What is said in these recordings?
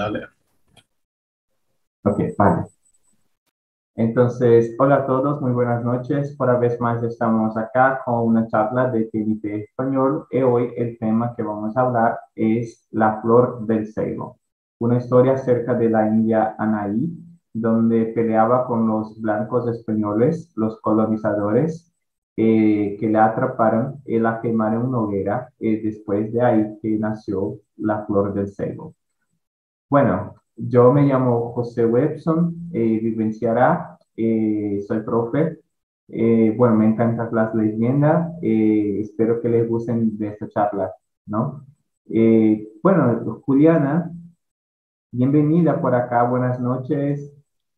dale. Ok, vale. Entonces, hola a todos, muy buenas noches. Por vez más estamos acá con una charla de TNT Español y hoy el tema que vamos a hablar es la flor del ceibo. Una historia acerca de la India Anaí, donde peleaba con los blancos españoles, los colonizadores, eh, que la atraparon y la quemaron en una hoguera. Y después de ahí que nació la flor del ceibo. Bueno, yo me llamo José Webson, eh, vivenciará, eh, soy profe. Eh, bueno, me encantan las leyendas, eh, espero que les gusten de esta charla, ¿no? bueno, Juliana, bienvenida por acá, buenas noches.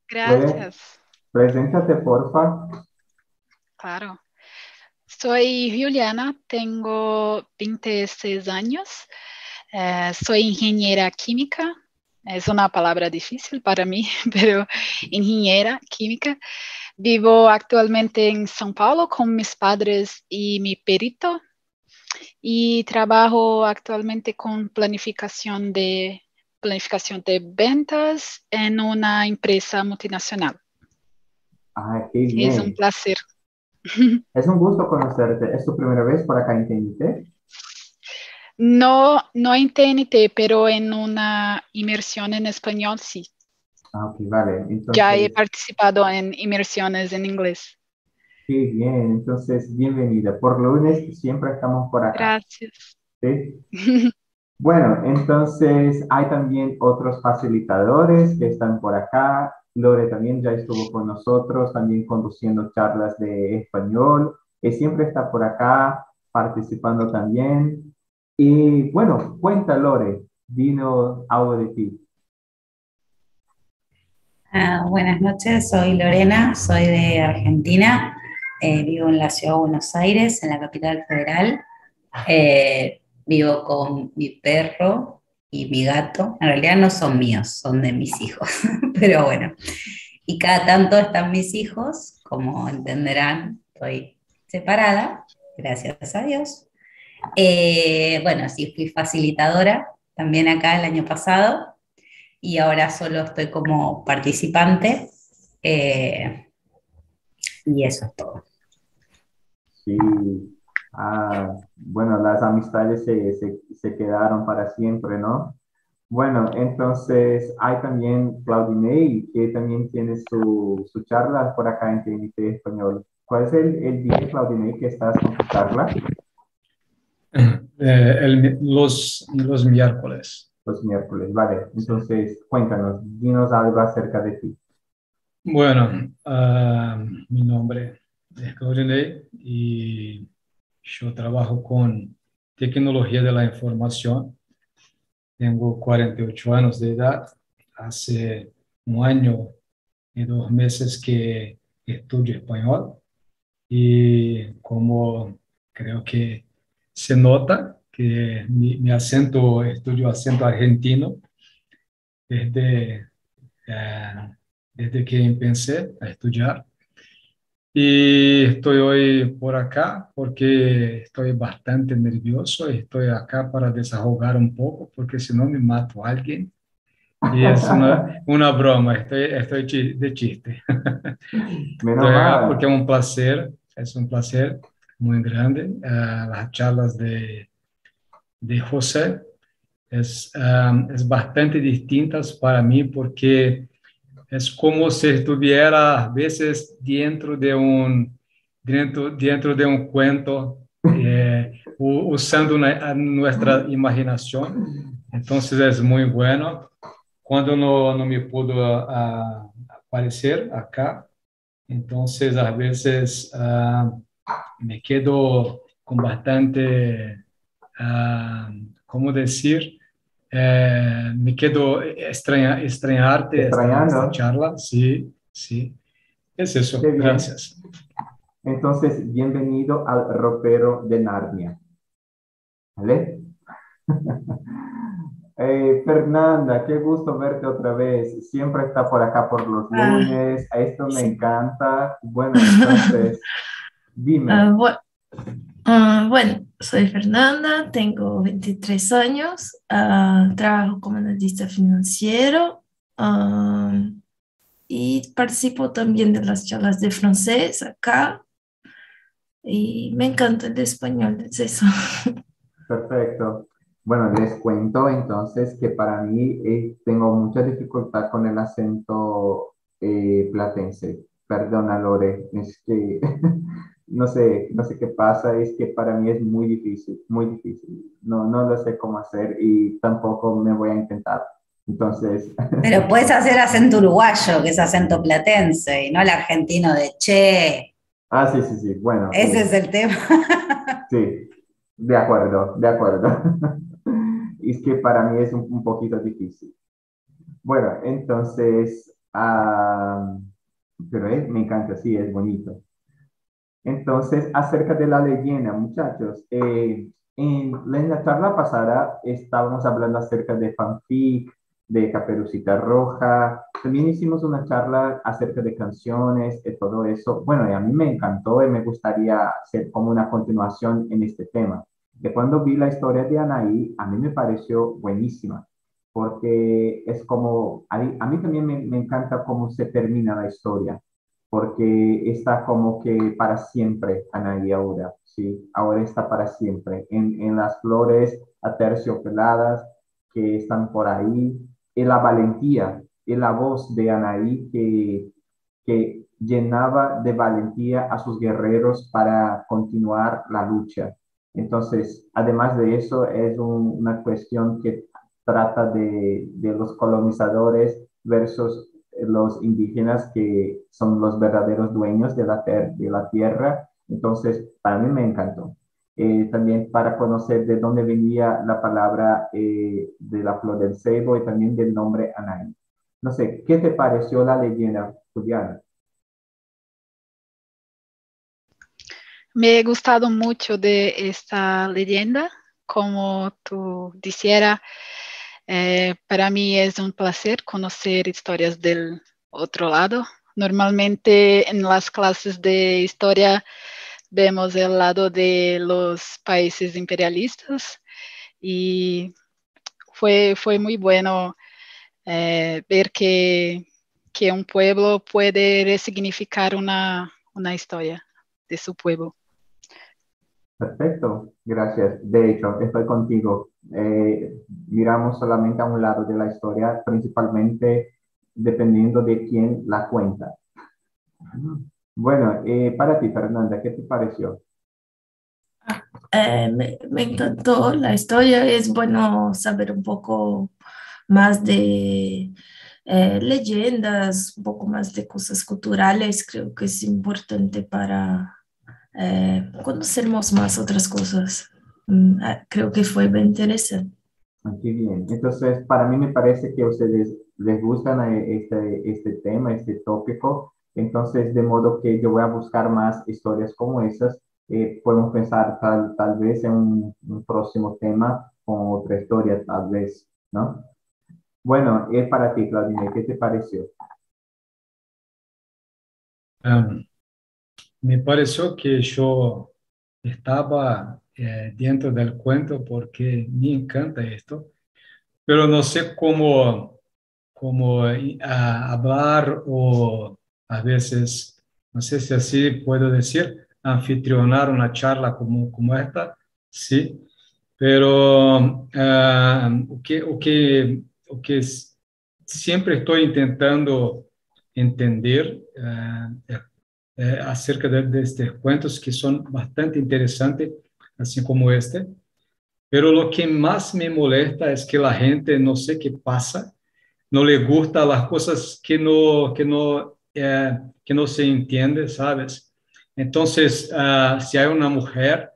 Gracias. Preséntate, porfa. Claro. Soy Juliana, tengo 26 años, soy ingeniera química es una palabra difícil para mí, pero ingeniera química. Vivo actualmente en São Paulo con mis padres y mi perito y trabajo actualmente con planificación de planificación de ventas en una empresa multinacional. Ah, qué bien. Es un placer. Es un gusto conocerte. ¿Es tu primera vez por acá en TNT? No, no en TNT, pero en una inmersión en español sí. Ah, ok, vale. Entonces, ya he participado en inmersiones en inglés. Qué bien, entonces bienvenida. Por lunes siempre estamos por acá. Gracias. ¿Sí? bueno, entonces hay también otros facilitadores que están por acá. Lore también ya estuvo con nosotros, también conduciendo charlas de español, que siempre está por acá participando también. Y bueno, cuenta Lore, vino algo de ti. Ah, buenas noches, soy Lorena, soy de Argentina, eh, vivo en la ciudad de Buenos Aires, en la capital federal. Eh, vivo con mi perro y mi gato. En realidad no son míos, son de mis hijos, pero bueno. Y cada tanto están mis hijos, como entenderán, estoy separada, gracias a Dios. Eh, bueno, sí, fui facilitadora también acá el año pasado y ahora solo estoy como participante. Eh, y eso es todo. Sí, ah, bueno, las amistades se, se, quedaron para siempre, ¿no? Bueno, entonces hay también Claudinei, que también tiene su, su charla por acá en TNT Español. ¿Cuál es el, el día, Claudinei, que estás con tu charla? Eh, el, los, los miércoles. Los miércoles, vale. Entonces, cuéntanos, dinos algo acerca de ti. Bueno, uh, mi nombre es Claudinei y yo trabajo con tecnología de la información. Tengo 48 años de edad. Hace un año y dos meses que estudio español y como creo que se nota que mi, acento, estudio acento argentino desde, eh, desde que empecé a estudiar. Y estoy hoy por acá porque estoy bastante nervioso estoy acá para desahogar un poco porque si no me mato a alguien. Y es una, una broma, estoy, estoy de chiste. porque es un placer, es un placer muy grande. Uh, las charlas de, de José es, um, es bastante distintas para mí porque es como si estuviera a veces dentro de un, dentro, dentro de un cuento, eh, usando una, nuestra imaginación. Entonces es muy bueno. Cuando no, no me pudo uh, aparecer acá, entonces a veces... Uh, me quedo con bastante, uh, ¿cómo decir? Eh, me quedo extraña, extrañarte esta, esta, charla. Sí, sí. Es eso. Gracias. Entonces, bienvenido al ropero de Narnia. ¿Vale? Eh, Fernanda, qué gusto verte otra vez. Siempre está por acá por los ah. lunes. A esto me encanta. Bueno, entonces, Dime. Uh, Ah, bueno, soy Fernanda, tengo 23 años, ah, trabajo como analista financiero ah, y participo también de las charlas de francés acá y me encanta el español, es eso. Perfecto. Bueno, les cuento entonces que para mí eh, tengo mucha dificultad con el acento eh, platense. Perdona, Lore, es que no sé, no sé qué pasa, es que para mí es muy difícil, muy difícil. No, no lo sé cómo hacer y tampoco me voy a intentar. Entonces. Pero puedes hacer acento uruguayo, que es acento platense, y no el argentino de che. Ah, sí, sí, sí. Bueno. Ese es el tema. Sí, de acuerdo, de acuerdo. es que para mí es un, poquito difícil. Bueno, entonces, ah, pero me encanta, sí, es bonito. Entonces, acerca de la leyenda, muchachos, eh, en, la charla pasada estábamos hablando acerca de fanfic, de Caperucita Roja, también hicimos una charla acerca de canciones, de todo eso. Bueno, a mí me encantó y me gustaría hacer como una continuación en este tema. De cuando vi la historia de Anaí, a mí me pareció buenísima, porque es como, a mí, también me encanta cómo se termina la historia porque está como que para siempre Anaí ahora, ¿sí? Ahora está para siempre en, en las flores aterciopeladas que están por ahí, en la valentía, en la voz de Anaí que, que llenaba de valentía a sus guerreros para continuar la lucha. Entonces, además de eso, es una cuestión que trata de, de los colonizadores versus los indígenas que son los verdaderos dueños de la, de la tierra. Entonces, para mí me encantó. Eh, también para conocer de dónde venía la palabra eh, de la flor del ceibo y también del nombre Anaí. No sé, ¿qué te pareció la leyenda, Juliana? Me ha gustado mucho de esta leyenda, como tú dijera, eh, para mí es un placer conocer historias del otro lado. Normalmente en las clases de historia vemos el lado de los países imperialistas y fue, fue muy bueno eh, ver que, que, un pueblo puede resignificar una, una historia de su pueblo. Perfecto, gracias. De hecho, estoy contigo. Eh, miramos solamente a un lado de la historia, principalmente dependiendo de quién la cuenta. Bueno, eh, para ti, Fernanda, ¿qué te pareció? Eh, me, me, encantó la historia. Es bueno saber un poco más de leyendas, un poco más de cosas culturales. Creo que es importante para eh, conocermos más otras cosas. Mm, ah, creo que fue muy interesante. Muy bien. Entonces, para mí me parece que a ustedes les gusta este, este tema, este tópico. Entonces, de modo que yo voy a buscar más historias como esas. Eh, podemos pensar tal, tal vez en un, próximo tema con otra historia, tal vez, ¿no? Bueno, es para ti, Claudine, ¿qué te pareció? Um, me pareció que yo estaba eh, dentro del cuento porque me encanta esto, pero no sé cómo, cómo eh, hablar o a veces, no sé si así puedo decir, anfitrionar una charla como, como esta, sí, pero uh, que, que, que siempre estoy intentando entender eh, acerca de, estos cuentos que son bastante interesantes, así como este. Pero lo que más me molesta es que la gente, no sé qué pasa, no le gusta las cosas que no, que no, eh, que no se entiende, ¿sabes? Entonces, uh, si hay una mujer,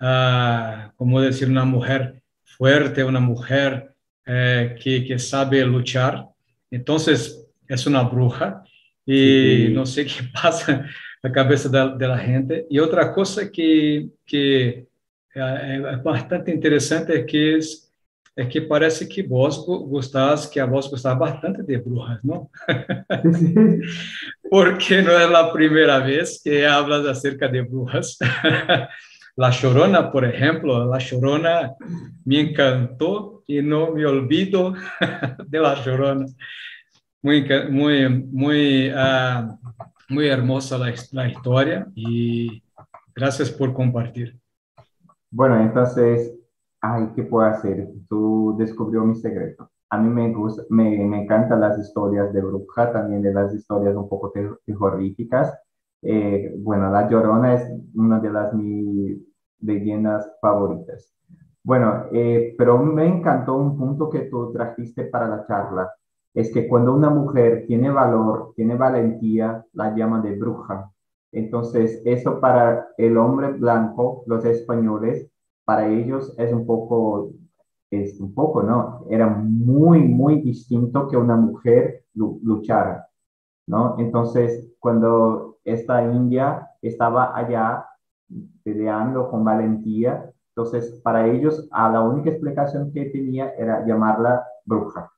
uh, como decir, una mujer fuerte, una mujer uh, que, que sabe luchar, entonces es una bruja y no sé qué pasa la cabeza de, la gente. Y otra cosa que, que eh, es bastante interesante es que, es, es que parece que vos gustás, que a vos gustás bastante de brujas, ¿no? Porque no es la primera vez que hablas acerca de brujas. La Chorona, por ejemplo, La Chorona me encantó y no me olvido de La Chorona. Muy, muy, muy, uh, muy hermosa la, la historia y gracias por compartir. Bueno, entonces, ay, ¿qué puedo hacer? Tú descubrió mi secreto. A mí me, gusta, me, me encantan las historias de bruja, también de las historias un poco terroríficas. Eh, bueno, La Llorona es una de las mis leyendas favoritas. Bueno, eh, pero me encantó un punto que tú trajiste para la charla. Es que cuando una mujer tiene valor, tiene valentía, la llaman de bruja. Entonces, eso para el hombre blanco, los españoles, para ellos es un poco, es un poco, ¿no? Era muy, muy distinto que una mujer luchara, ¿no? Entonces, cuando esta india estaba allá peleando con valentía, entonces para ellos a la única explicación que tenía era llamarla bruja.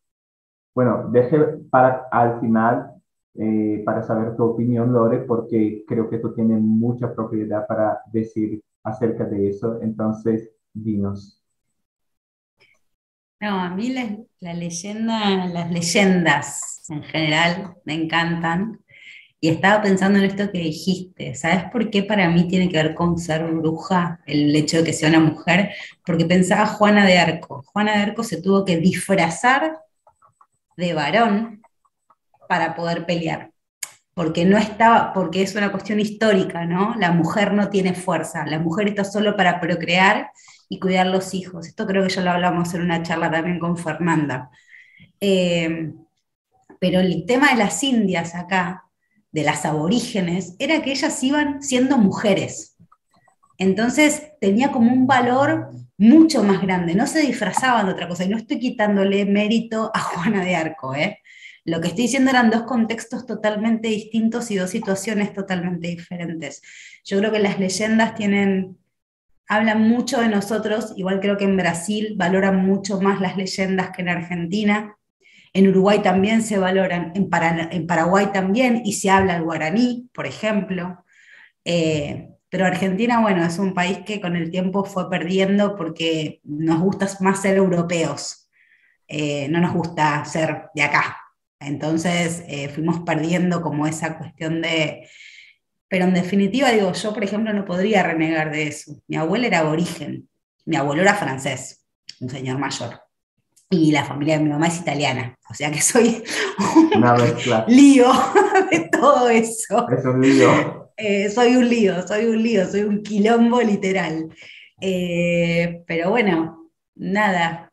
Bueno, deje para al final eh, para saber tu opinión, Lore, porque creo que tú tienes mucha propiedad para decir acerca de eso. Entonces, dinos. No, a mí la, leyenda, las leyendas en general me encantan. Y estaba pensando en esto que dijiste. ¿Sabes por qué para mí tiene que ver con ser bruja el hecho de que sea una mujer? Porque pensaba Juana de Arco. Juana de Arco se tuvo que disfrazar de varón para poder pelear porque no estaba, porque es una cuestión histórica, ¿no? La mujer no tiene fuerza, la mujer está solo para procrear y cuidar los hijos. Esto creo que ya lo hablamos en una charla también con Fernanda. Eh, pero el tema de las indias acá, de las aborígenes, era que ellas iban siendo mujeres. Entonces tenía como un valor mucho más grande, no se disfrazaban de otra cosa, y no estoy quitándole mérito a Juana de Arco, ¿eh? Lo que estoy diciendo eran dos contextos totalmente distintos y dos situaciones totalmente diferentes. Yo creo que las leyendas tienen, hablan mucho de nosotros, igual creo que en Brasil valoran mucho más las leyendas que en Argentina. En Uruguay también se valoran, en, Paraguay también, y se habla el guaraní, por ejemplo. Eh, pero Argentina, bueno, es un país que con el tiempo fue perdiendo porque nos gusta más ser europeos, eh, no nos gusta ser de acá, entonces eh, fuimos perdiendo como esa cuestión de... Pero en definitiva, digo, yo por ejemplo no podría renegar de eso. Mi abuelo era aborigen, mi abuelo era francés, un señor mayor. Y la familia de mi mamá es italiana, o sea que soy un lío de todo eso. Es un lío. Eh, soy un lío, soy un lío, soy un quilombo literal. Eh, pero bueno, nada,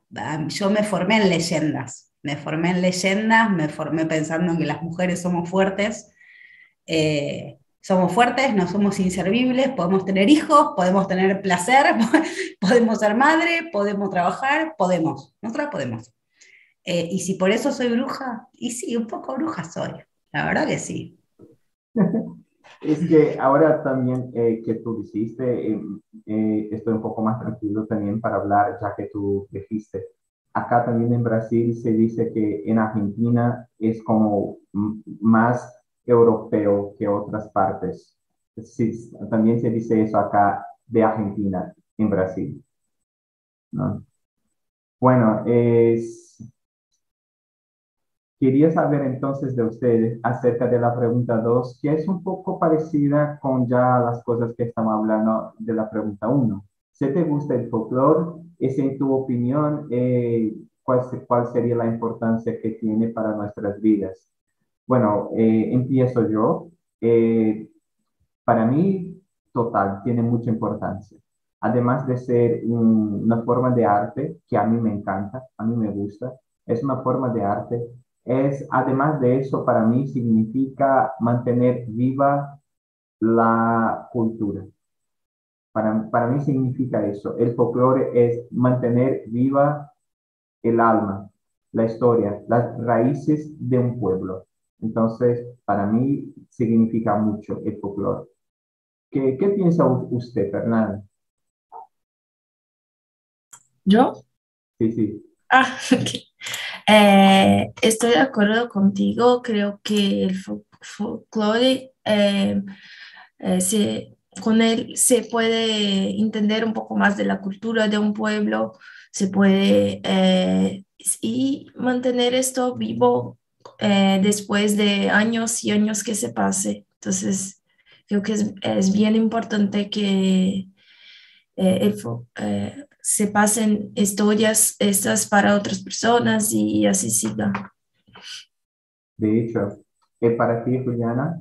yo me formé en leyendas me formé en leyendas, me formé pensando en que las mujeres somos fuertes, eh, somos fuertes, no somos inservibles, podemos tener hijos, podemos tener placer, podemos ser madre, podemos trabajar, podemos, nosotras podemos. Y si por eso soy bruja, y sí, un poco bruja soy, la verdad que sí. Es que ahora también eh, que tú dijiste, estoy un poco más tranquilo también para hablar, ya que tú dijiste acá también en Brasil se dice que en Argentina es como más europeo que otras partes. Sí, también se dice eso acá de Argentina, en Brasil. Bueno, quería saber entonces de ustedes acerca de la pregunta 2, que es un poco parecida con ya las cosas que estamos hablando de la pregunta 1. Si te gusta el folclore, es en tu opinión, eh, ¿cuál, ¿cuál, sería la importancia que tiene para nuestras vidas? Bueno, eh, empiezo yo. Eh, para mí, total, tiene mucha importancia. Además de ser una forma de arte que a mí me encanta, a mí me gusta, es una forma de arte. Es, además de eso, para mí significa mantener viva la cultura. Para, para mí significa eso. El folclore es mantener viva el alma, la historia, las raíces de un pueblo. Entonces, para mí significa mucho el folclore. ¿Qué, qué piensa usted, Fernanda? ¿Yo? Sí, sí. Ah, eh, estoy de acuerdo contigo. Creo que el folclore eh, eh, se con él se puede entender un poco más de la cultura de un pueblo, se puede eh, y mantener esto vivo después de años y años que se pase. Entonces, creo que es, bien importante que eh, se pasen historias estas para otras personas y así siga. De hecho, ¿qué para ti, Juliana?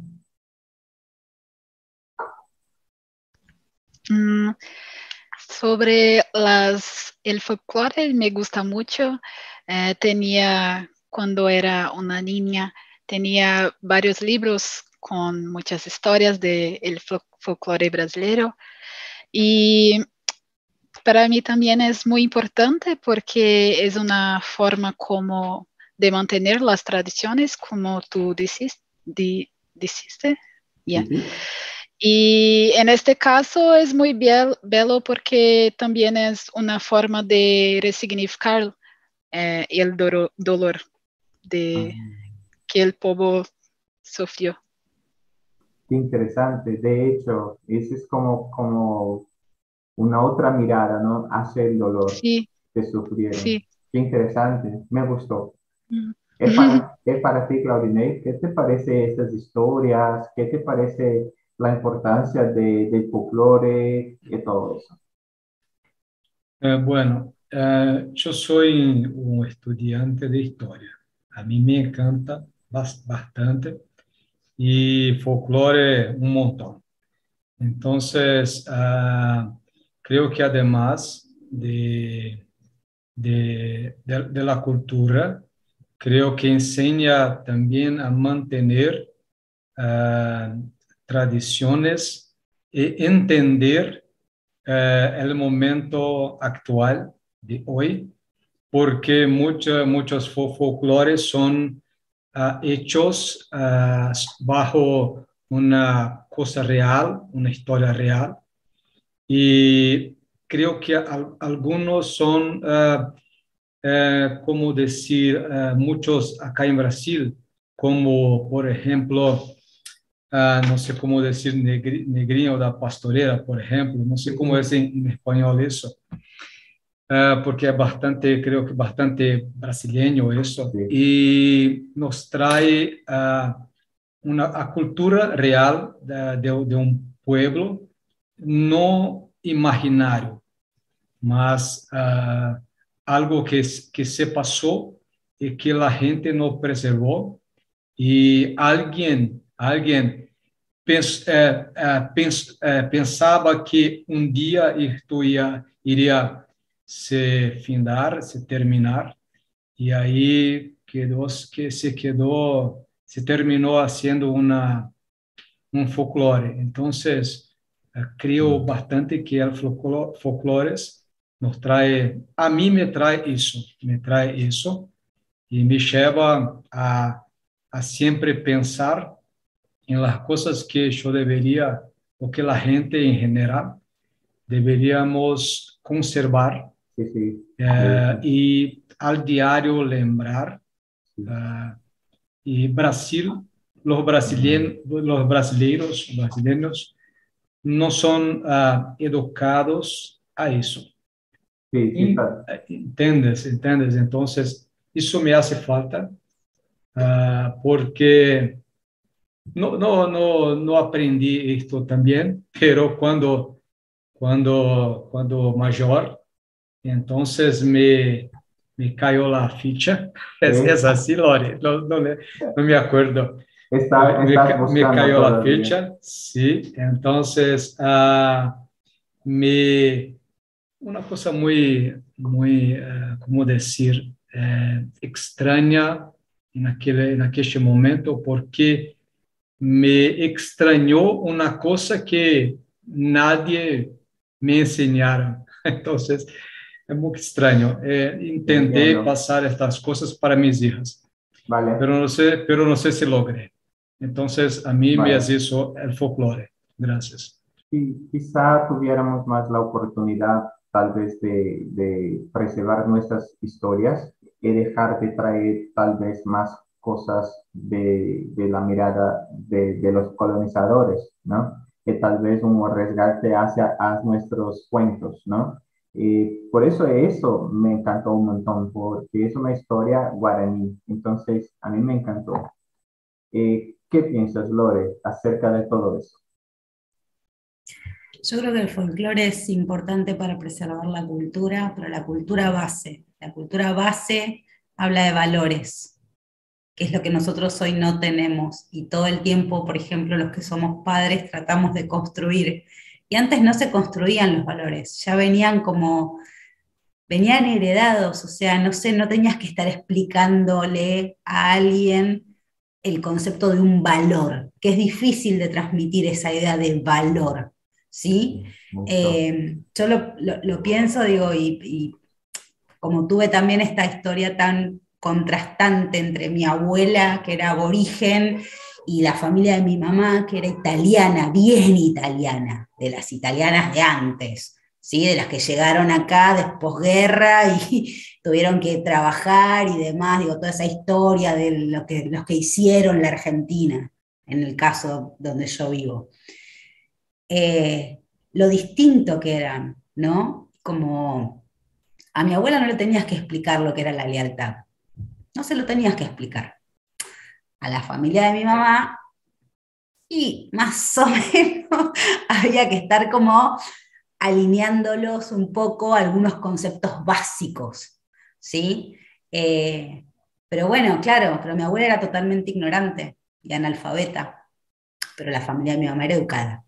Mm, sobre las, el folclore me gusta mucho. Eh, tenía, cuando era una niña, tenía varios libros con muchas historias del de folclore brasileño. Y para mí también es muy importante porque es una forma como de mantener las tradiciones, como tú dijiste. dijiste. Y en este caso es muy bello porque también es una forma de resignificar eh, el dolor de ah. que el pueblo sufrió. interesante. De hecho, ese es como, como una otra mirada, ¿no? Hacia el dolor que sufrieron. Sí. Qué interesante. Me gustó. Mm. ¿Qué para, para ti, Claudine? ¿Qué te parece estas historias? ¿Qué te parece la importancia de, del folclore y todo eso? Eh, bueno, eh, yo soy un estudiante de historia. A mí me encanta bastante y folclore un montón. Entonces, ah, creo que además de, de, de, la cultura, creo que enseña también a mantener uh, tradiciones e entender uh, el momento actual de hoy, porque mucho, muchos folclores son uh, hechos bajo una cosa real, una historia real, y creo que algunos son, como decir, muchos acá en Brasil, como por ejemplo, Uh, no sé cómo decir negri, negrinho da pastoreira, por ejemplo, no sé cómo es en, en español eso, uh, porque es bastante, creo que bastante brasileño eso, sí. y nos trae uh, una a cultura real de, de, de, un pueblo, no imaginario, mas algo que, que se pasó y que la gente no preservó, y alguien alguém pens, é, é, pens, é, pensava que um dia isto ia, iria se findar, se terminar, e aí quedou que se quedou, se terminou sendo uma um folclore. Então, creio bastante que o folclore, nos traz, a mim me traz isso, me traz isso e me leva a, a sempre pensar en las cosas que yo debería, o que la gente en general deberíamos conservar sí, sí. Eh, y al diario lembrar. Uh, y Brasil, los brasileños, los brasileiros, brasileños no son uh, educados a eso. Sí, sí, ¿Entiendes? ¿Entiendes? Entonces, eso me hace falta uh, porque no, no, no, no aprendí esto también, pero cuando, cuando, cuando mayor, entonces me, me cayó la ficha. Es, es así, Lore, no, no, no, me acuerdo. Está, me, me, cayó la ficha, sí. Entonces, uh, me, una cosa muy, muy, uh, ¿cómo decir? Uh, extraña en aquel, en aquel momento, porque me extrañó una cosa que nadie me enseñara. Entonces, es muy extraño. Eh, intenté pasar estas cosas para mis hijas, vale. pero, no sé, pero no sé si logré. Entonces, a mí vale. me hace eso el folclore. Gracias. Y quizá tuviéramos más la oportunidad tal vez de, de preservar nuestras historias y dejar de traer tal vez más cosas de, de la mirada de, de, los colonizadores, ¿no? que tal vez un resgate hacia a nuestros cuentos, ¿no? Y por eso eso me encantó un montón, porque es una historia guaraní, entonces a mí me encantó. Eh, ¿Qué piensas, Lore, acerca de todo eso? Yo creo que el folclore es importante para preservar la cultura, pero la cultura base. La cultura base habla de valores, que es lo que nosotros hoy no tenemos. Y todo el tiempo, por ejemplo, los que somos padres tratamos de construir. Y antes no se construían los valores, ya venían como, venían heredados, o sea, no sé, no tenías que estar explicándole a alguien el concepto de un valor, que es difícil de transmitir esa idea de valor, ¿sí? Eh, yo lo, pienso, digo, y, como tuve también esta historia tan contrastante entre mi abuela, que era aborigen, y la familia de mi mamá, que era italiana, bien italiana, de las italianas de antes, ¿sí? de las que llegaron acá de posguerra y tuvieron que trabajar y demás, digo, toda esa historia de lo que, los que hicieron la Argentina, en el caso donde yo vivo. Eh, lo distinto que eran, ¿no? Como a mi abuela no le tenías que explicar lo que era la lealtad, no se lo tenías que explicar. A la familia de mi mamá, y más o menos había que estar como alineándolos un poco a algunos conceptos básicos, ¿sí? Eh, pero bueno, claro, pero mi abuela era totalmente ignorante y analfabeta, pero la familia de mi mamá era educada.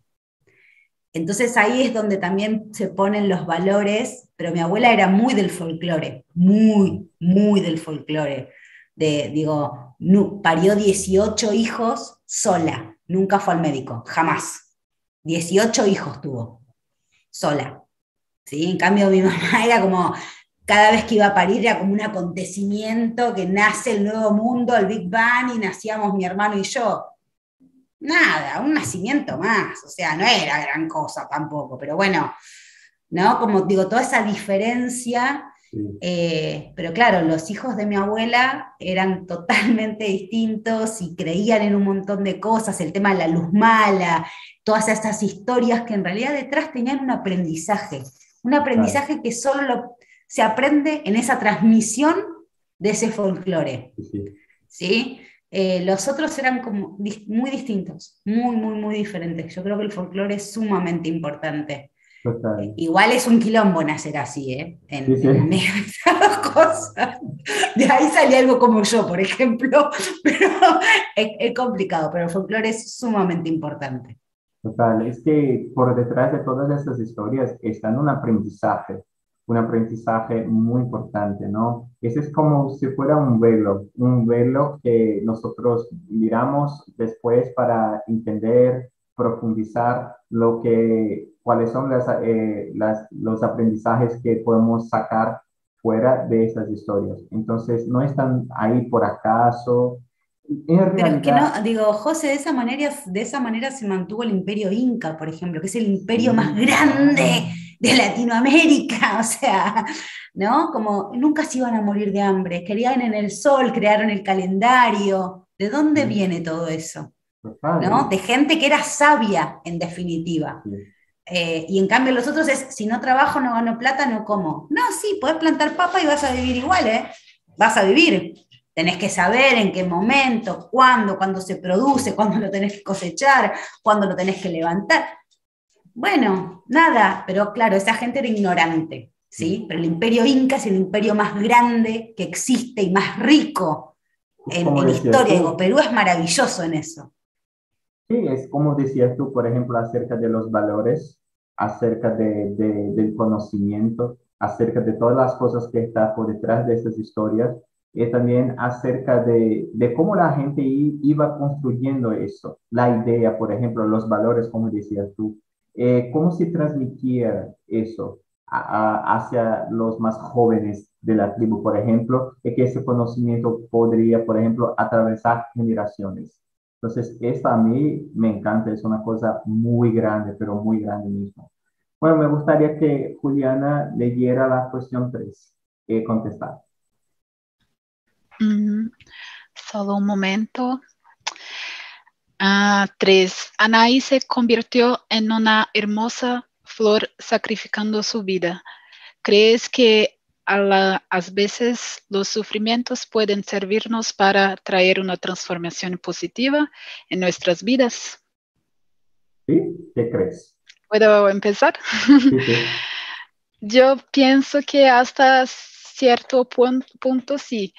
Entonces ahí es donde también se ponen los valores, pero mi abuela era muy del folclore, muy, muy del folclore. De, digo, parió 18 hijos sola, nunca fue al médico, jamás. 18 hijos tuvo sola. ¿sí? En cambio, mi mamá era como, cada vez que iba a parir era como un acontecimiento que nace el nuevo mundo, el Big Bang, y nacíamos mi hermano y yo. Nada, un nacimiento más, o sea, no era gran cosa tampoco, pero bueno, ¿no? Como digo, toda esa diferencia eh, pero claro, los hijos de mi abuela eran totalmente distintos y creían en un montón de cosas, el tema de la luz mala, todas estas historias que en realidad detrás tenían un aprendizaje, un aprendizaje que solo se aprende en esa transmisión de ese folclore. Sí. Eh, los otros eran como muy distintos, muy, muy, muy diferentes. Yo creo que el folclore es sumamente importante. Igual es un quilombo nacer así, ¿eh? En, cosas. De ahí sale algo como yo, por ejemplo, pero es, complicado, pero el folclore es sumamente importante. Total, es que por detrás de todas estas historias está un aprendizaje, un aprendizaje muy importante, ¿no? Ese es como si fuera un velo, un velo que nosotros miramos después para entender, profundizar lo que cuáles son eh, las, los aprendizajes que podemos sacar fuera de estas historias. Entonces, no están ahí por acaso. Pero que no, digo, José, de esa, manera, de esa manera se mantuvo el imperio inca, por ejemplo, que es el imperio más grande de Latinoamérica, o sea, ¿no? Como nunca se iban a morir de hambre, querían en el sol, crearon el calendario. ¿De dónde viene todo eso? ¿no? De gente que era sabia, en definitiva. Eh, y en cambio los otros es, si no trabajo, no gano plata, no como. No, sí, puedes plantar papa y vas a vivir igual, ¿eh? Vas a vivir. Tenés que saber en qué momento, cuándo, cuándo se produce, cuándo lo tenés que cosechar, cuándo lo tenés que levantar. Bueno, nada, pero claro, esa gente era ignorante, ¿sí? Pero el imperio inca es el imperio más grande que existe y más rico en, en historia. Digo, Perú es maravilloso en eso. Sí, es como decías tú, por ejemplo, acerca de los valores, acerca de, del conocimiento, acerca de todas las cosas que están por detrás de estas historias, y también acerca de, de cómo la gente iba construyendo eso, la idea, por ejemplo, los valores, como decías tú, eh, cómo se transmitía eso hacia los más jóvenes de la tribu, por ejemplo, y que ese conocimiento podría, por ejemplo, atravesar generaciones. Entonces, esto a mí me encanta, es una cosa muy grande, pero muy grande mismo. Bueno, me gustaría que Juliana leyera la cuestión 3 y contestar. solo un momento. Ah, tres. Anaí se convirtió en una hermosa flor sacrificando su vida. ¿Crees que a, la, a veces los sufrimientos pueden servirnos para traer una transformación positiva en nuestras vidas? ¿Sí? ¿Qué crees? ¿Puedo empezar? Sí, sí. Yo pienso que hasta cierto punto, punto sí.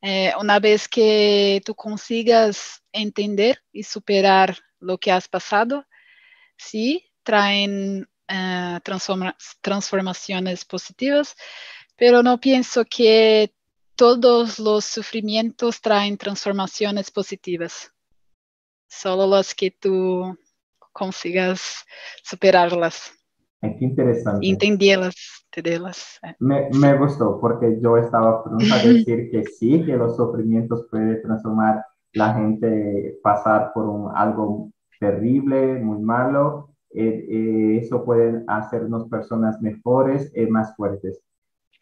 Eh, una vez que tú consigas entender y superar lo que has pasado, sí, traen eh, transforma transformaciones positivas, pero no pienso que todos los sufrimientos traen transformaciones positivas, solo las que tú consigas superarlas. Qué interesante. Entenderlas, entenderlas. eh. Me, me gustó porque yo estaba pronto a decir que sí, que los sufrimientos pueden transformar la gente, pasar por un, algo terrible, muy malo. eh, eh, eso puede hacernos personas mejores y más fuertes.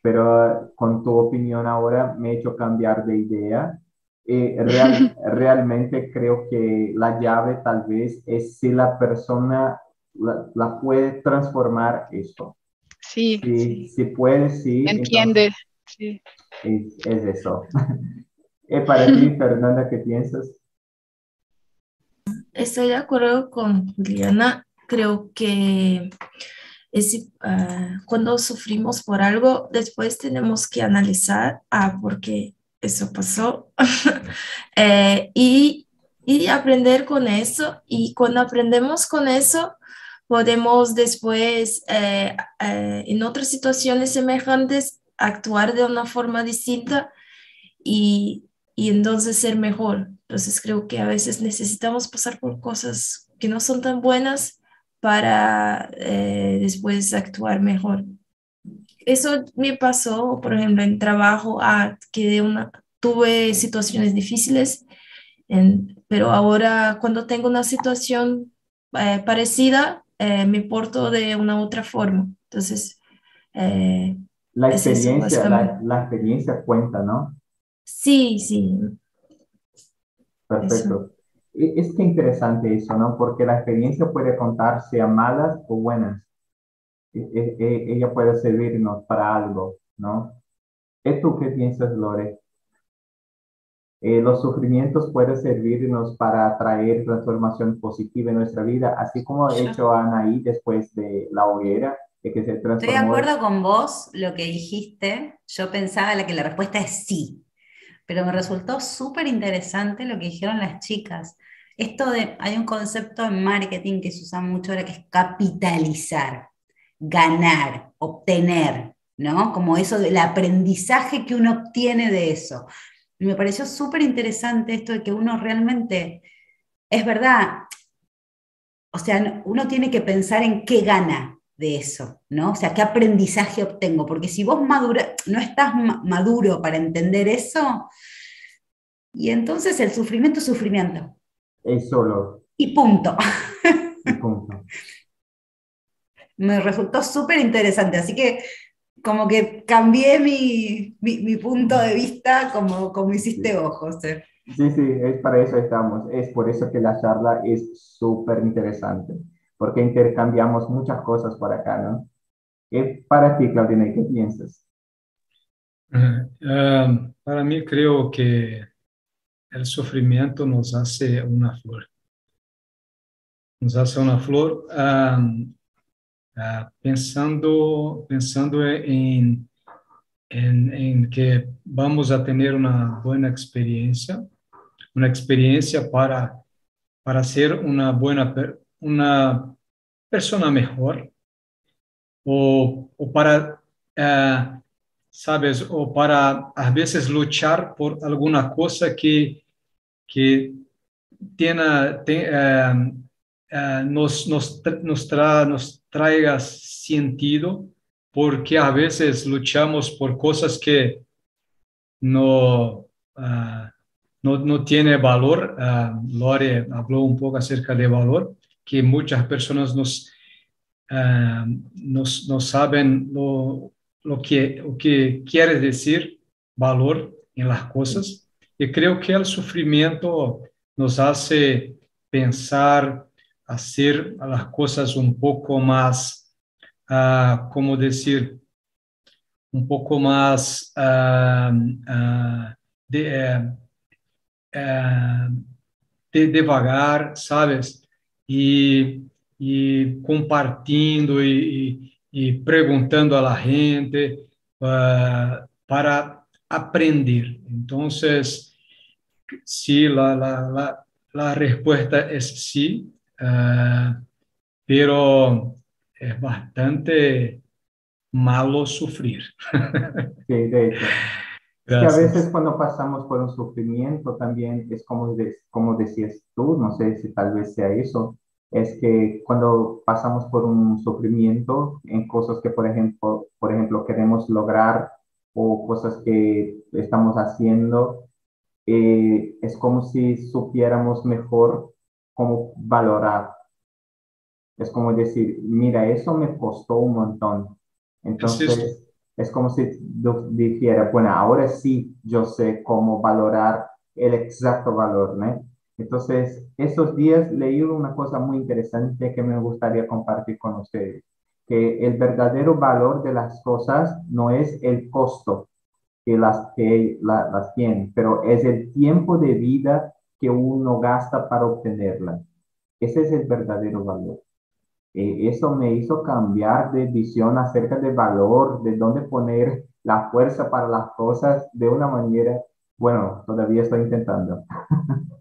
Pero con tu opinión ahora me he hecho cambiar de idea. Eh, real- realmente creo que la llave tal vez es si la persona la, la puede transformar esto. Sí, Si, sí. si puede, sí. Entiende. Sí. entonces Es, es eso. ¿Y para ti, Fernanda, qué piensas? Estoy de acuerdo con Juliana. Creo que es, ah, cuando sufrimos por algo, después tenemos que analizar, ah, por qué eso pasó, Eh, y, y aprender con eso. Y cuando aprendemos con eso, podemos después, eh, eh, en otras situaciones semejantes, actuar de una forma distinta y, y entonces ser mejor. Entonces creo que a veces necesitamos pasar por cosas que no son tan buenas para eh, después actuar mejor. Eso me pasó, por ejemplo, en trabajo, ah, que de una, tuve situaciones difíciles, en- pero ahora cuando tengo una situación eh, parecida, eh, me porto de una otra forma. Entonces, La Es eso, experiencia, la, experiencia cuenta, ¿no? sí, sí, Perfecto. Es que interesante eso, ¿no? Porque la experiencia puede contar sea malas o buenas. E- e- e- Ella puede servirnos para algo, ¿no? ¿Y tú qué piensas, Lore? Eh, los sufrimientos pueden servirnos para traer transformación positiva en nuestra vida, así como ha hecho Anaí después de la hoguera, de que se Estoy de transformó. acuerdo con vos, lo que dijiste. Yo pensaba que la respuesta es sí, pero me resultó súper interesante lo que dijeron las chicas. Esto de, hay un concepto en marketing que se usa mucho ahora que es capitalizar, ganar, obtener, ¿no? Como eso del aprendizaje que uno obtiene de eso. Me pareció súper interesante esto de que uno realmente, es verdad, o sea, no- uno tiene que pensar en qué gana de eso, ¿no? O sea, qué aprendizaje obtengo, porque si vos madura, no estás ma- maduro para entender eso, y entonces el sufrimiento es sufrimiento, Es solo, y punto. y punto. Me resultó súper interesante, así que como que cambié mi, mi- mi punto de vista como, como hiciste vos, José. Sí, sí, es para eso estamos. Es por eso que la charla es súper interesante, porque intercambiamos muchas cosas por acá, ¿no? ¿Qué para ti, Claudina, qué piensas? Ah, para mí creo que el sufrimiento nos hace una flor. Nos hace una flor ah, pensando, pensando en, en, en que vamos a tener una buena experiencia, una experiencia para, para ser una buena, una persona mejor o, o para, ah, sabes, o para a veces luchar por alguna cosa que, que te- ah, ah, nos, nos, nos, tra- nos traiga sentido, porque a veces luchamos por cosas que no, ah, no, no tiene valor. Ah, Lore habló un poco acerca de valor, que muchas personas nos, ah, nos, no saben lo, lo, que, lo que quiere decir valor en las cosas. Y creo que el sufrimiento nos hace pensar, hacer las cosas un poco más, uh, ¿cómo decir? Un poco más uh, uh, de, de, devagar, ¿sabes? Y, y compartiendo y, y, y, preguntando a la gente para aprender. Entonces, sí, la, la, la, la respuesta es sí, uh, pero es bastante malo sufrir. Sí, de hecho. que a veces cuando pasamos por un sufrimiento también es como, de, como decías tú, no sé si tal vez sea eso, es que cuando pasamos por un sufrimiento en cosas que, por ejemplo, por ejemplo queremos lograr o cosas que estamos haciendo, eh, es como si supiéramos mejor cómo valorar. Es como decir, mira, eso me costó un montón. Entonces, es como si dijera, bueno, ahora sí yo sé cómo valorar el exacto valor, ¿no? Entonces, estos días leí una cosa muy interesante que me gustaría compartir con ustedes que el verdadero valor de las cosas no es el costo que las, que las tienen, pero es el tiempo de vida que uno gasta para obtenerlas. Ese es el verdadero valor. Eh, eso me hizo cambiar de visión acerca del valor, de dónde poner la fuerza para las cosas de una manera, bueno, todavía estoy intentando.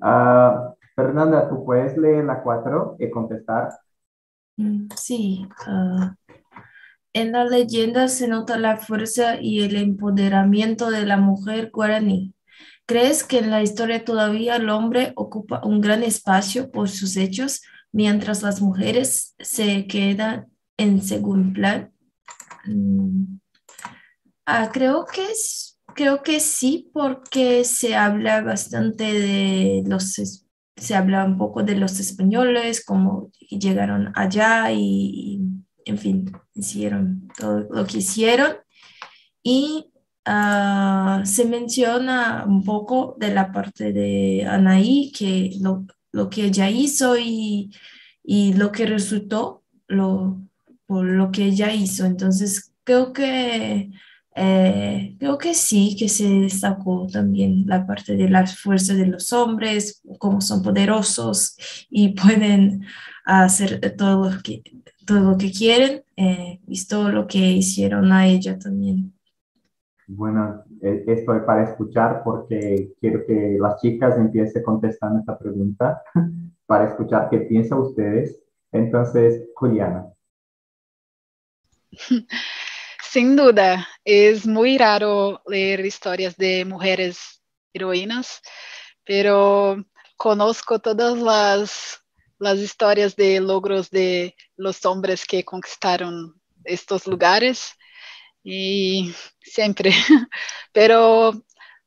uh, Fernanda, ¿tú puedes leer la cuatro y contestar? Mm, sí, ah, en la leyenda se nota la fuerza y el empoderamiento de la mujer guaraní. ¿Crees que en la historia todavía el hombre ocupa un gran espacio por sus hechos, mientras las mujeres se quedan en segundo plan? Mm, ah, creo que creo que sí, porque se habla bastante de los se habla un poco de los españoles, cómo llegaron allá y, en fin, hicieron todo lo que hicieron. Y uh, se menciona un poco de la parte de Anaí, que lo, lo que ella hizo y, y, lo que resultó lo, por lo que ella hizo. Entonces, creo que eh, creo que sí, que se destacó también la parte de las fuerzas de los hombres, cómo son poderosos y pueden hacer todo lo que, todo lo que quieren, eh, visto lo que hicieron a ella también. Bueno, eh, estoy para escuchar porque quiero que las chicas empiecen contestando esta pregunta para escuchar qué piensan ustedes. Entonces, Juliana. Sin duda, es muy raro leer historias de mujeres heroínas, pero conozco todas las, las historias de logros de los hombres que conquistaron estos lugares y siempre, pero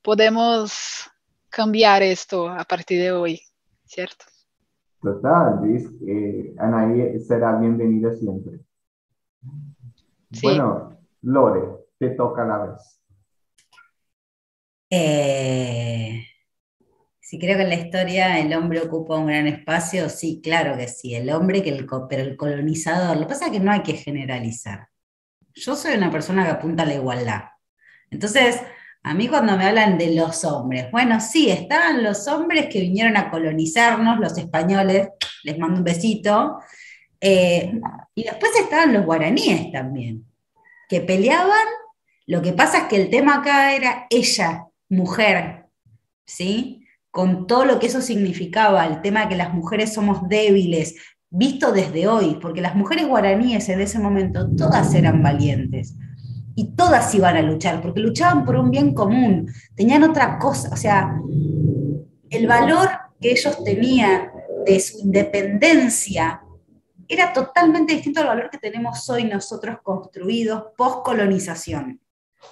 podemos cambiar esto a partir de hoy, ¿cierto? Total, eh, Anaí será bienvenida siempre. Sí. Bueno, Lore, te toca la vez. Eh, si creo que en la historia el hombre ocupa un gran espacio, sí, claro que sí, el hombre, que el, pero el colonizador, lo que pasa es que no hay que generalizar. Yo soy una persona que apunta a la igualdad. Entonces, a mí cuando me hablan de los hombres, bueno, sí, estaban los hombres que vinieron a colonizarnos, los españoles, les mando un besito, eh, y después estaban los guaraníes también que peleaban, lo que pasa es que el tema acá era ella, mujer, ¿sí? Con todo lo que eso significaba, el tema de que las mujeres somos débiles, visto desde hoy, porque las mujeres guaraníes en ese momento todas eran valientes y todas iban a luchar, porque luchaban por un bien común, tenían otra cosa, o sea, el valor que ellos tenían de su independencia era totalmente distinto al valor que tenemos hoy nosotros construidos post-colonización,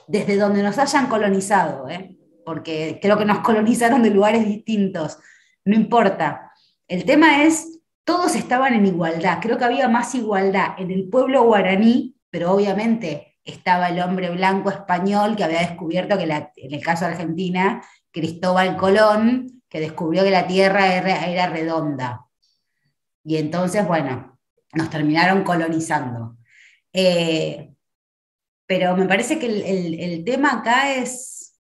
desde donde nos hayan colonizado, ¿eh? porque creo que nos colonizaron de lugares distintos, no importa. El tema es, todos estaban en igualdad, creo que había más igualdad en el pueblo guaraní, pero obviamente estaba el hombre blanco español que había descubierto que en el caso de Argentina, Cristóbal Colón que descubrió que la Tierra era, redonda. Y entonces, bueno, nos terminaron colonizando. Eh, pero me parece que el, tema acá es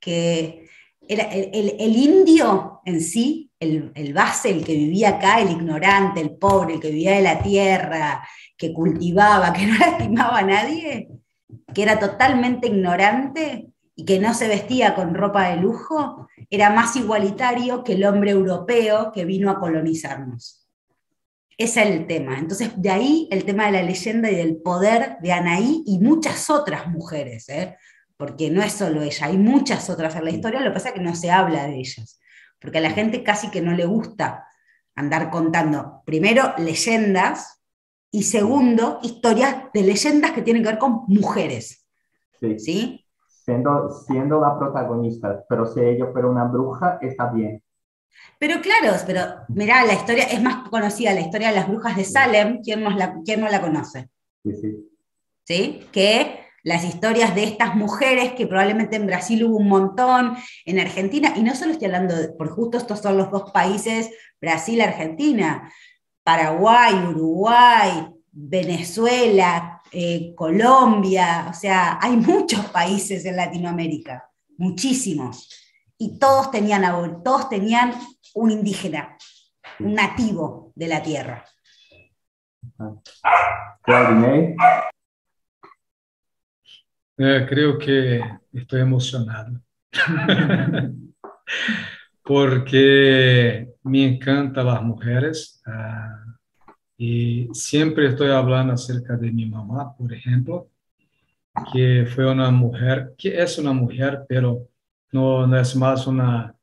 que el, indio en sí, el, base, el que vivía acá, el ignorante, el pobre, el que vivía de la tierra, que cultivaba, que no lastimaba a nadie, que era totalmente ignorante y que no se vestía con ropa de lujo, era más igualitario que el hombre europeo que vino a colonizarnos. Ese es el tema. Entonces, de ahí el tema de la leyenda y del poder de Anaí y muchas otras mujeres, ¿eh? porque no es solo ella, hay muchas otras en la historia, lo que pasa es que no se habla de ellas, porque a la gente casi que no le gusta andar contando, primero, leyendas y segundo, historias de leyendas que tienen que ver con mujeres. ¿Sí? Siendo, siendo la protagonista, pero si ella fuera una bruja, está bien. Pero claro, pero mirá, la historia es más conocida, la historia de las brujas de Salem, ¿quién, la, quién no la conoce? Sí, sí. ¿Sí? Que las historias de estas mujeres, que probablemente en Brasil hubo un montón, en Argentina, y no solo estoy hablando, de, por justo estos son los dos países, Brasil, Argentina, Paraguay, Uruguay, Venezuela, eh, Colombia, o sea, hay muchos países en Latinoamérica, muchísimos, y todos tenían, todos tenían un indígena, un nativo de la tierra. Eh, creo que estoy emocionado. Porque me encantan las mujeres ah, y siempre estoy hablando acerca de mi mamá, por ejemplo, que fue una mujer, que es una mujer, pero no, no es más una,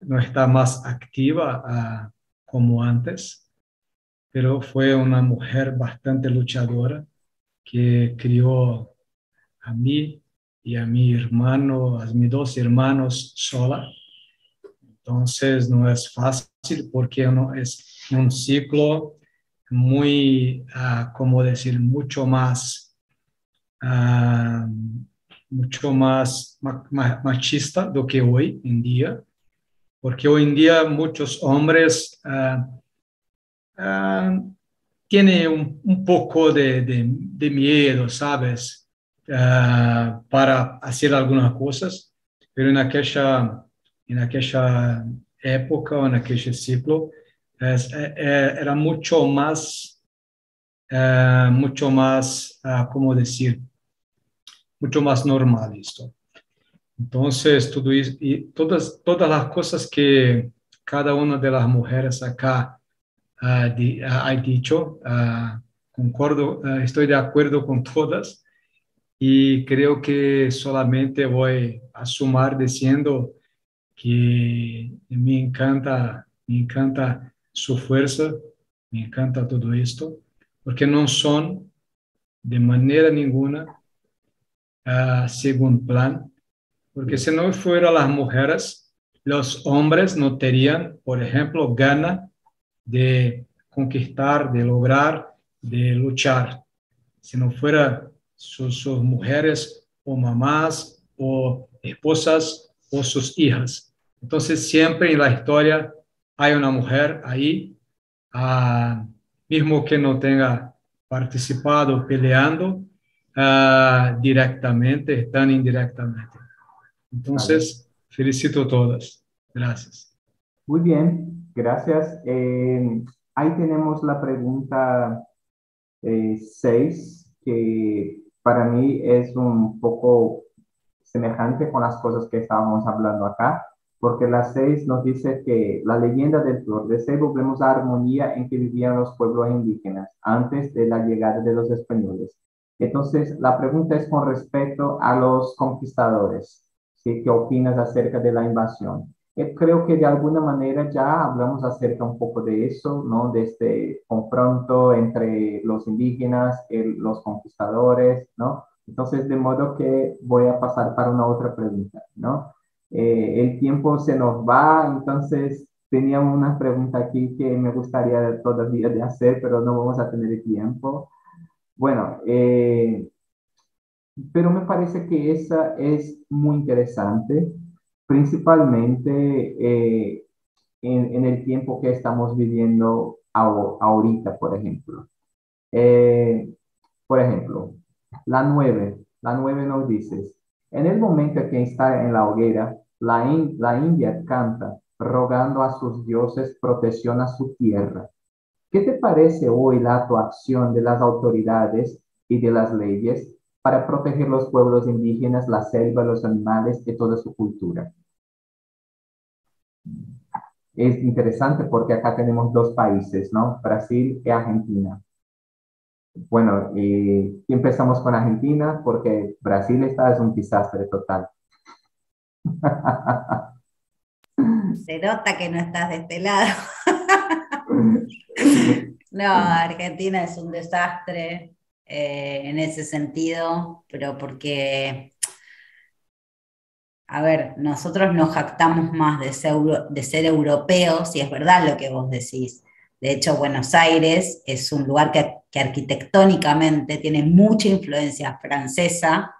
no está más activa ah, como antes, pero fue una mujer bastante luchadora que crió a mí y a mi hermano, a mis dos hermanos sola. Entonces no es fácil porque no es un ciclo muy, uh, como decir, mucho más, uh, mucho más machista do que hoy en día, porque hoy en día muchos hombres uh, tienen un, poco de, miedo, ¿sabes? uh, para fazer algumas coisas, mas naquela naquela época ou naquele ciclo é, é, era muito mais uh, muito mais uh, muito mais normal isto então tudo isso e todas todas as coisas que cada uma das mulheres acá uh, de, uh, ha dicho concordo estou de acordo com todas. Y creo que solamente voy a sumar diciendo que me encanta, me encanta su fuerza, me encanta todo esto, porque no son de manera ninguna uh, según plan, porque si no fueran las mujeres, los hombres no tendrían, por ejemplo, gana de conquistar, de lograr, de luchar. Si no fuera sus, mujeres o mamás o esposas o sus hijas. Entonces siempre en la historia hay una mujer ahí, ah, mismo que no tenga participado peleando ah, directamente, tan indirectamente. Entonces, felicito a todas. Gracias. Muy bien, gracias. Eh, ahí tenemos la pregunta 6, eh, que para mí es un poco semejante con las cosas que estábamos hablando acá, porque la seis nos dice que la leyenda del flor de cebo vemos la armonía en que vivían los pueblos indígenas antes de la llegada de los españoles. Entonces, la pregunta es con respecto a los conquistadores. ¿sí? ¿Qué opinas acerca de la invasión? Eh, creo que de alguna manera ya hablamos acerca un poco de eso, ¿no? De este confronto entre los indígenas, y los conquistadores, ¿no? Entonces, de modo que voy a pasar para una otra pregunta, ¿no? Eh, el tiempo se nos va, entonces tenía una pregunta aquí que me gustaría todavía de hacer, pero no vamos a tener tiempo. Bueno, eh, pero me parece que esa es muy interesante principalmente eh, en, el tiempo que estamos viviendo ahorita, por ejemplo. Eh, por ejemplo, la nueve, la nueve nos dice, en el momento que está en la hoguera, la, la India canta, rogando a sus dioses protección a su tierra. ¿Qué te parece hoy la actuación de las autoridades y de las leyes para proteger los pueblos indígenas, la selva, los animales y toda su cultura? Es interesante porque acá tenemos dos países, ¿no? Brasil y Argentina. Bueno, empezamos con Argentina porque Brasil está es un desastre total. Se nota que no estás de este lado. no, Argentina es un desastre eh, en ese sentido, pero porque, a ver, nosotros nos jactamos más de ser, europeos, y es verdad lo que vos decís. De hecho, Buenos Aires es un lugar que, arquitectónicamente tiene mucha influencia francesa.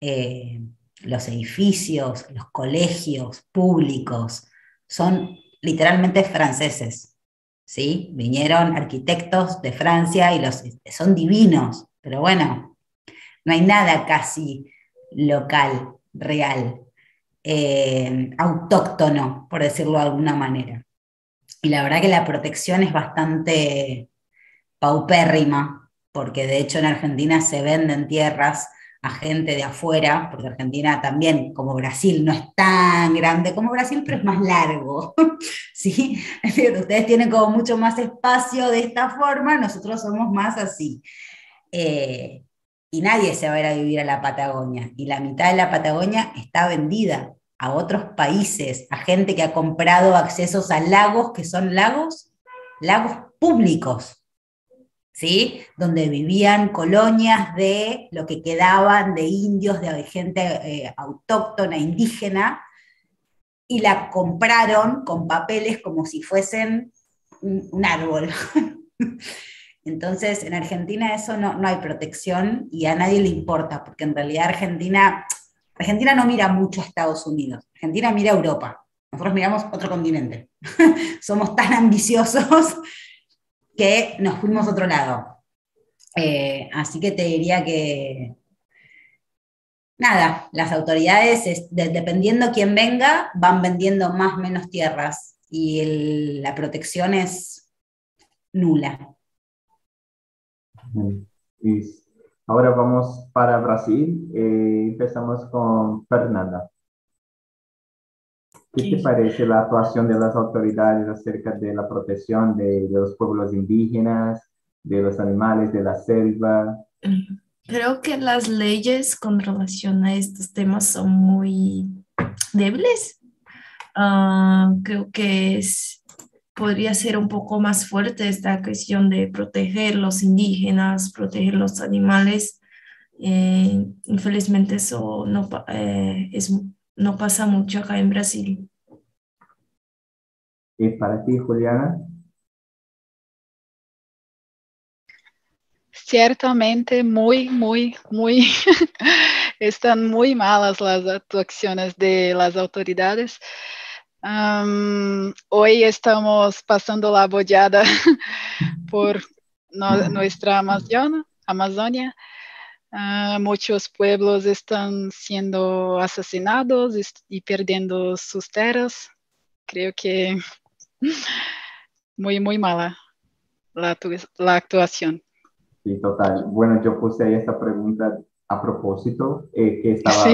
Eh, los edificios, los colegios públicos son literalmente franceses. ¿Sí? Vinieron arquitectos de Francia y los, son divinos, pero bueno, no hay nada casi local, real, eh, autóctono, por decirlo de alguna manera. Y la verdad que la protección es bastante paupérrima, porque de hecho en Argentina se venden tierras a gente de afuera, porque Argentina también, como Brasil, no es tan grande como Brasil, pero es más largo. ¿sí? Ustedes tienen como mucho más espacio de esta forma, nosotros somos más así. Eh, y nadie se va a ir a vivir a la Patagonia. Y la mitad de la Patagonia está vendida a otros países, a gente que ha comprado accesos a lagos que son lagos, lagos públicos. ¿Sí? donde vivían colonias de lo que quedaban de indios, de gente eh, autóctona, indígena, y la compraron con papeles como si fuesen un, árbol. Entonces, en Argentina eso no, no, hay protección y a nadie le importa, porque en realidad Argentina, Argentina no mira mucho a Estados Unidos, Argentina mira a Europa, nosotros miramos otro continente. Somos tan ambiciosos que nos fuimos a otro lado. Eh, así que te diría que, nada, las autoridades, dependiendo quién venga, van vendiendo más o menos tierras y la protección es nula. Ahora vamos para Brasil. Eh, empezamos con Fernanda. ¿Qué te parece la actuación de las autoridades acerca de la protección de, los pueblos indígenas, de los animales de la selva? Creo que las leyes con relación a estos temas son muy débiles. Ah, creo que es, podría ser un poco más fuerte esta cuestión de proteger los indígenas, proteger los animales. Eh, infelizmente eso no, eh, es no pasa mucho acá en Brasil. ¿Y para ti, Juliana? Ciertamente muy, muy, muy, están muy malas las actuaciones de las autoridades. hoy estamos pasando la bollada por nuestra Amazonia Uh, muchos pueblos están siendo asesinados y perdiendo sus tierras. Creo que muy, muy mala la, la actuación. Sí, total. Bueno, yo puse ahí esta pregunta a propósito, eh, que estaba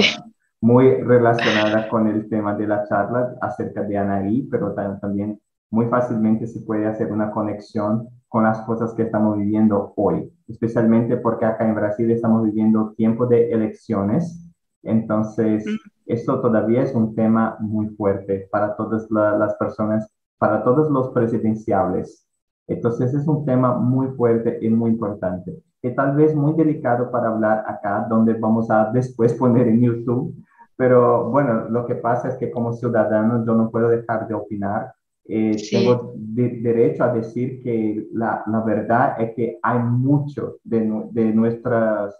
muy relacionada con el tema de la charla acerca de Anaí, pero también muy fácilmente se puede hacer una conexión con las cosas que estamos viviendo hoy, especialmente porque acá en Brasil estamos viviendo tiempo de elecciones, entonces mm. esto todavía es un tema muy fuerte para todas las personas, para todos los presidenciales. Entonces es un tema muy fuerte y muy importante, y tal vez muy delicado para hablar acá, donde vamos a después poner en YouTube, pero bueno, lo que pasa es que como ciudadano yo no puedo dejar de opinar eh, tengo derecho a decir que la, la, verdad es que hay mucho de, de nuestras,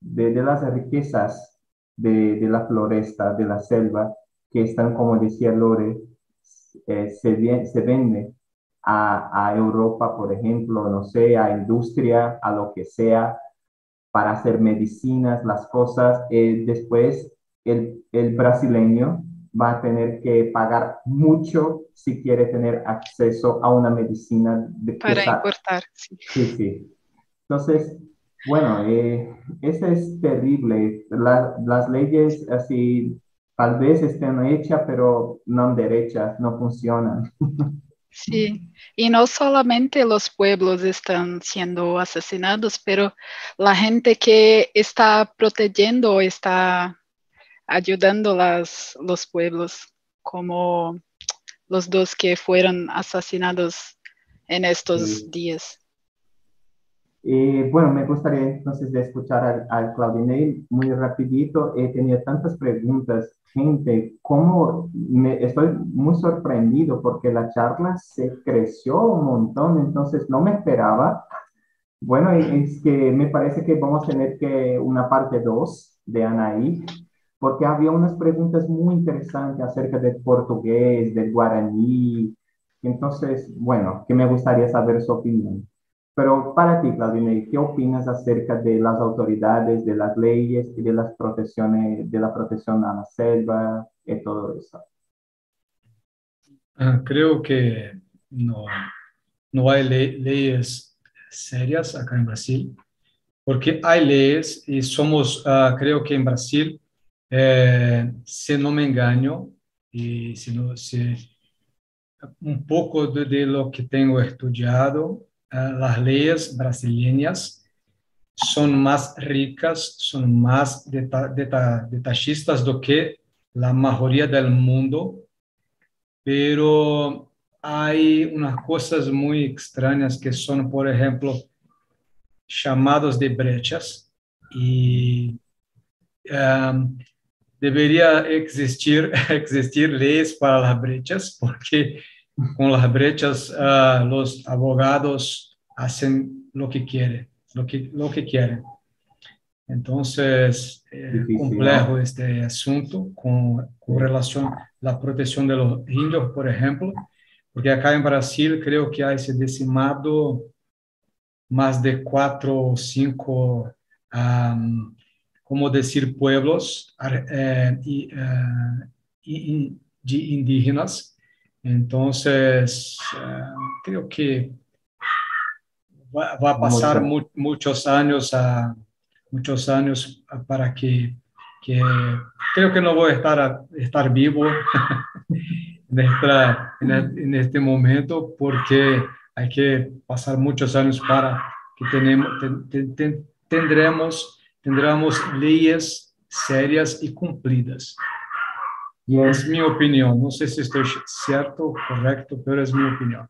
de, de, las riquezas de, de, la floresta, de la selva, que están, como decía Lore, eh, se, se vende a, a, Europa, por ejemplo, no sé, a industria, a lo que sea, para hacer medicinas, las cosas. Eh, después, el, el brasileño va a tener que pagar mucho si quiere tener acceso a una medicina. De Para importar, sí. Sí, sí. Entonces, bueno, eh, eso es terrible. las leyes así tal vez estén hechas, pero no derechas, no funcionan. Sí, y no solamente los pueblos están siendo asesinados, pero la gente que está protegiendo, está ayudando las, los pueblos, como los dos que fueron asesinados en estos días. Eh, bueno, me gustaría entonces de escuchar al, Claudinei muy rapidito. He tenido tantas preguntas, gente, cómo me, estoy muy sorprendido porque la charla se creció un montón, entonces no me esperaba. Bueno, es que me parece que vamos a tener que una parte 2 de Anaí, porque había unas preguntas muy interesantes acerca del portugués, del guaraní. Entonces, bueno, que me gustaría saber su opinión. Pero para ti, Claudine, ¿qué opinas acerca de las autoridades, de las leyes y de las protecciones, de la protección a la selva y todo eso? Ah, creo que no, no hay leyes serias acá en Brasil, porque hay leyes y somos, uh, creo que en Brasil, eh, si no me engaño, y si no, si, un poco de, de lo que tengo estudiado, Ah, las leyes brasileñas son más ricas, son más detallistas do que la mayoría del mundo, pero hay unas cosas muy extrañas que son, por ejemplo, llamados de brechas y um, debería existir, existir leyes para las brechas porque con las brechas, uh, los abogados hacen lo que quieren, lo que, lo que quieren. Entonces, es complejo este asunto con, con, relación a la protección de los indios, por ejemplo, porque acá en Brasil creo que hay ese decimado más de cuatro o cinco, um, como decir, pueblos eh, y, y, indígenas. Entonces, eh, creo que va, a pasar muchos años, a, muchos años para que, creo que no voy a estar, estar vivo en, este momento porque hay que pasar muchos años para que tenemos, tendremos, tendremos leyes serias y cumplidas. Es mi opinión. No sé si estoy cierto, correcto, pero es mi opinión.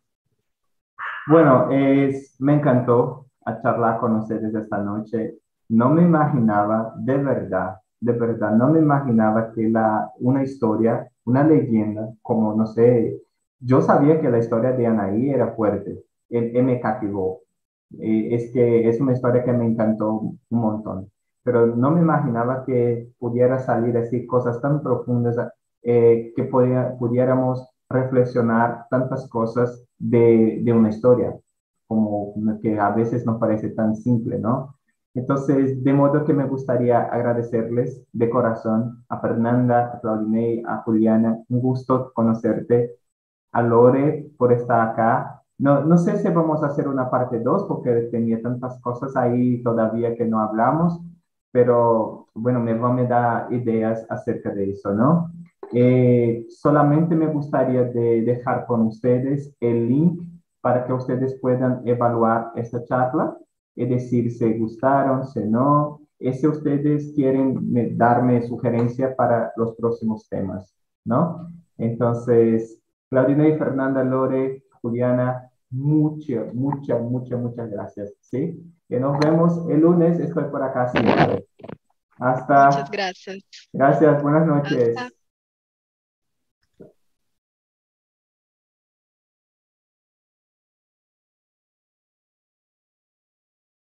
Bueno, es, me encantó a charlar con ustedes esta noche. No me imaginaba, de verdad, de verdad, no me imaginaba que la, una historia, una leyenda, como, no sé, yo sabía que la historia de Anaí era fuerte, él, me cativó. Eh, es que es una historia que me encantó un montón, pero no me imaginaba que pudiera salir así cosas tan profundas eh, que pudiéramos reflexionar tantas cosas de, de, una historia, como que a veces nos parece tan simple, ¿no? Entonces, de modo que me gustaría agradecerles de corazón a Fernanda, a Claudinei, a Juliana, un gusto conocerte, a Lore por estar acá. No, no sé si vamos a hacer una parte 2 porque tenía tantas cosas ahí todavía que no hablamos, pero bueno, me va a dar ideas acerca de eso, ¿no? Eh, solamente me gustaría de dejar con ustedes el link para que ustedes puedan evaluar esta charla, es decir, si gustaron, si no, y si ustedes quieren darme sugerencia para los próximos temas, ¿no? Entonces, Claudina y Fernanda Lore, Juliana, muchas, muchas, muchas, muchas gracias, ¿sí? Y nos vemos el lunes, estoy por acá siempre. Hasta. Muchas gracias. Gracias, buenas noches.